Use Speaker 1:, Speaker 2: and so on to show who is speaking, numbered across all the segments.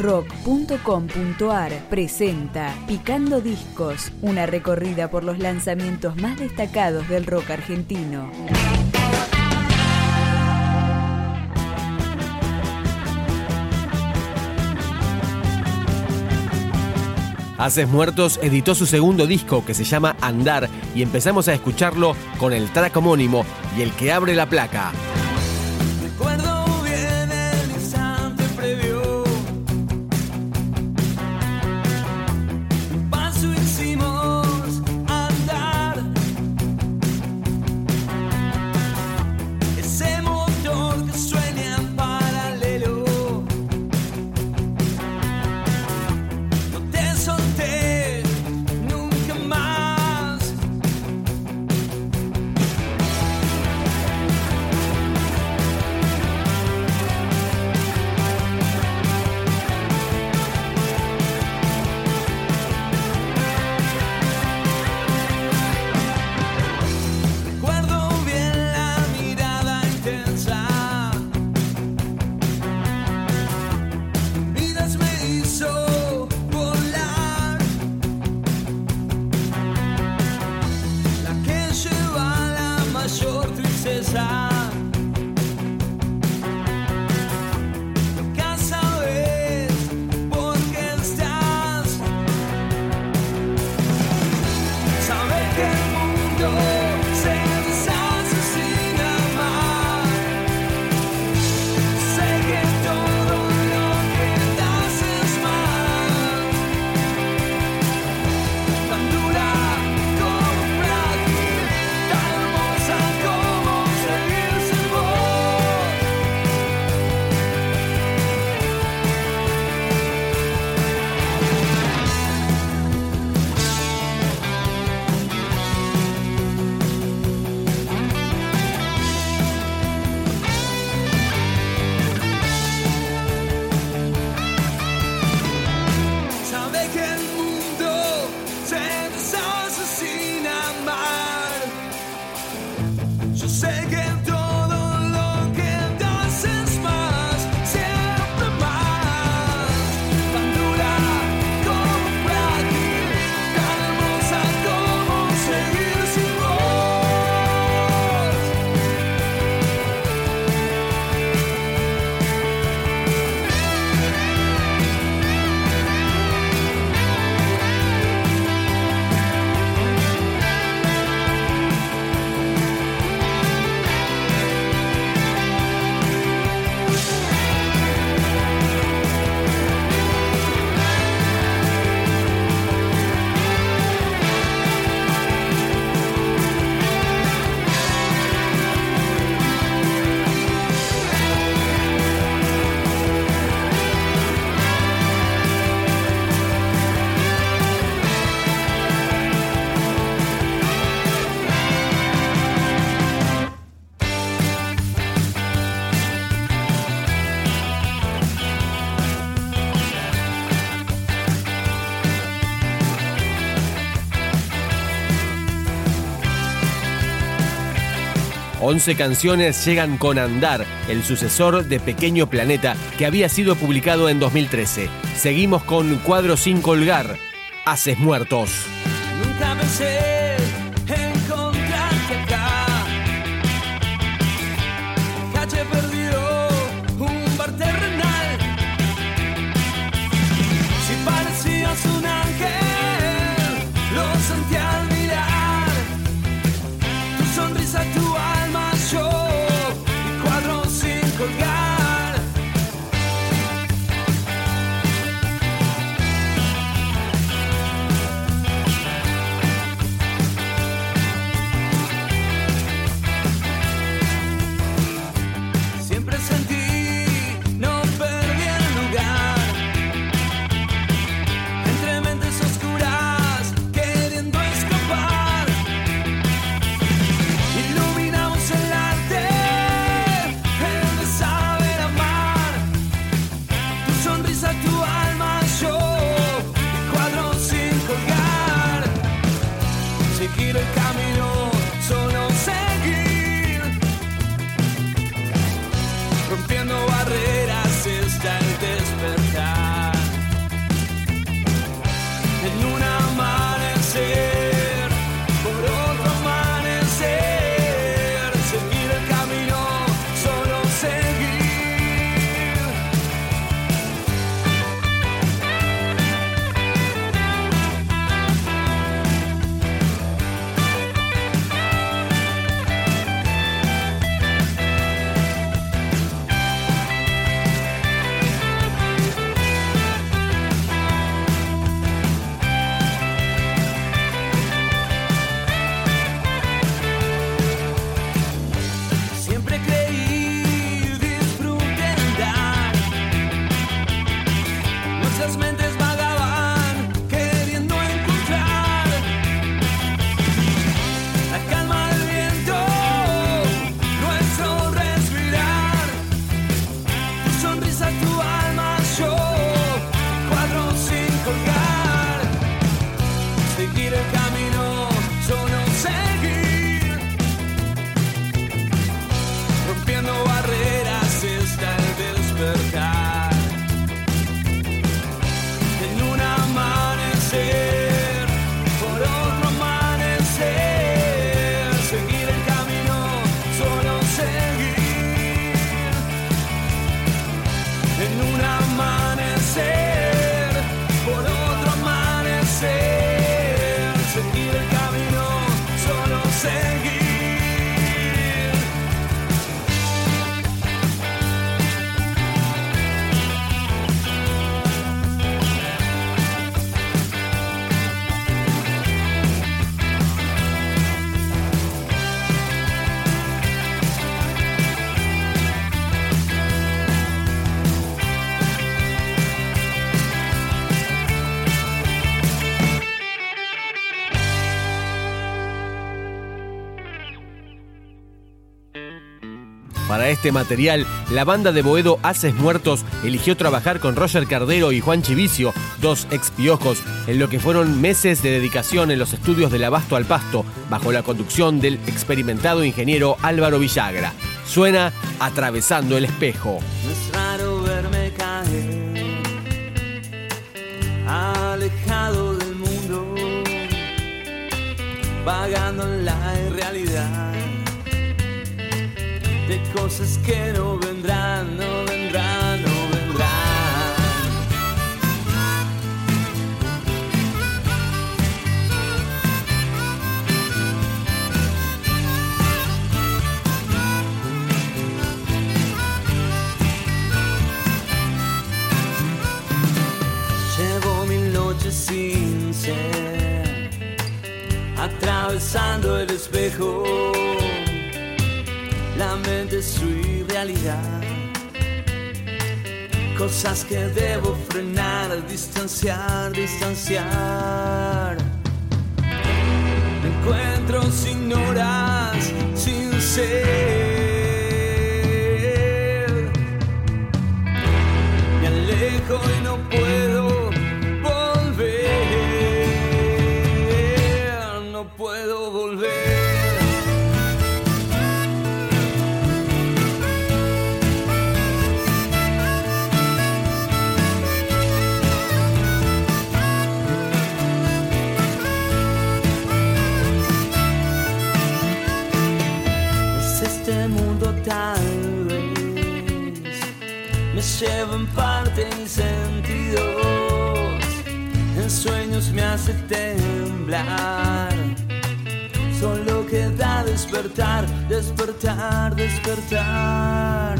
Speaker 1: rock.com.ar presenta Picando Discos, una recorrida por los lanzamientos más destacados del rock argentino.
Speaker 2: Haces Muertos editó su segundo disco que se llama Andar y empezamos a escucharlo con el track homónimo y el que abre la placa. 11 canciones llegan con Andar, el sucesor de Pequeño Planeta, que había sido publicado en 2013. Seguimos con Cuadro sin colgar, Haces Muertos. Nunca pensé. Calle un un ángel.
Speaker 3: Para este material, la banda de Boedo Haces Muertos eligió trabajar con Roger Cardero y Juan Chivicio, dos expiojos, en lo que fueron meses de dedicación en los estudios del Abasto al Pasto, bajo la conducción del experimentado ingeniero Álvaro Villagra. Suena Atravesando el Espejo.
Speaker 2: es raro verme caer, alejado del mundo, vagando en la irrealidad de cosas que no vendrán, no vendrán, no vendrán. Llevo mil noches sin ser, atravesando el espejo la mente es su irrealidad. Cosas que debo frenar, distanciar, distanciar. Me encuentro sin horas, sin ser. Me alejo y no puedo me lleva en parte mis sentidos, en sueños me hace temblar. Solo queda despertar, despertar, despertar.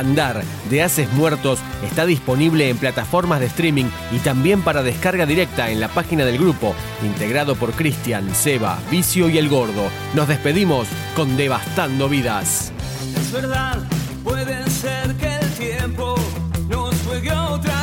Speaker 3: Andar de Haces Muertos está disponible en plataformas de streaming y también para descarga directa en la página del grupo, integrado por Cristian, Seba, Vicio y El Gordo. Nos despedimos con Devastando Vidas.
Speaker 2: Es verdad, puede ser que el tiempo nos juegue otra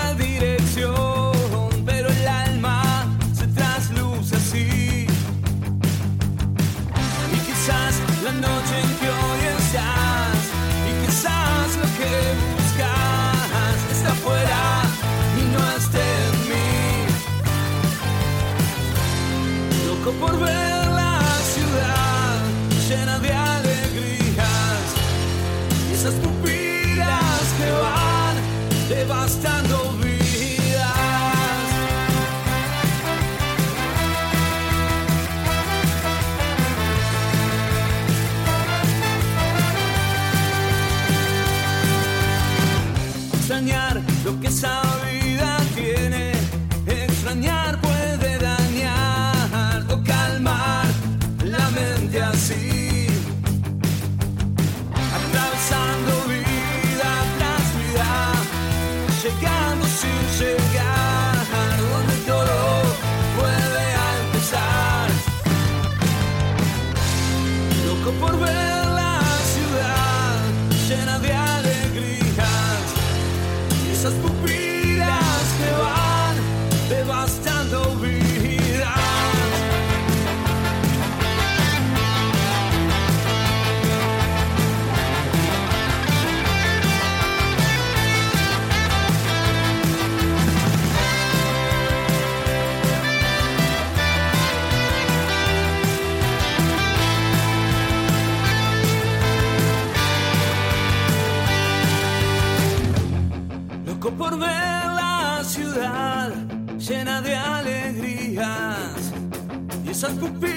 Speaker 2: Santo Pedro.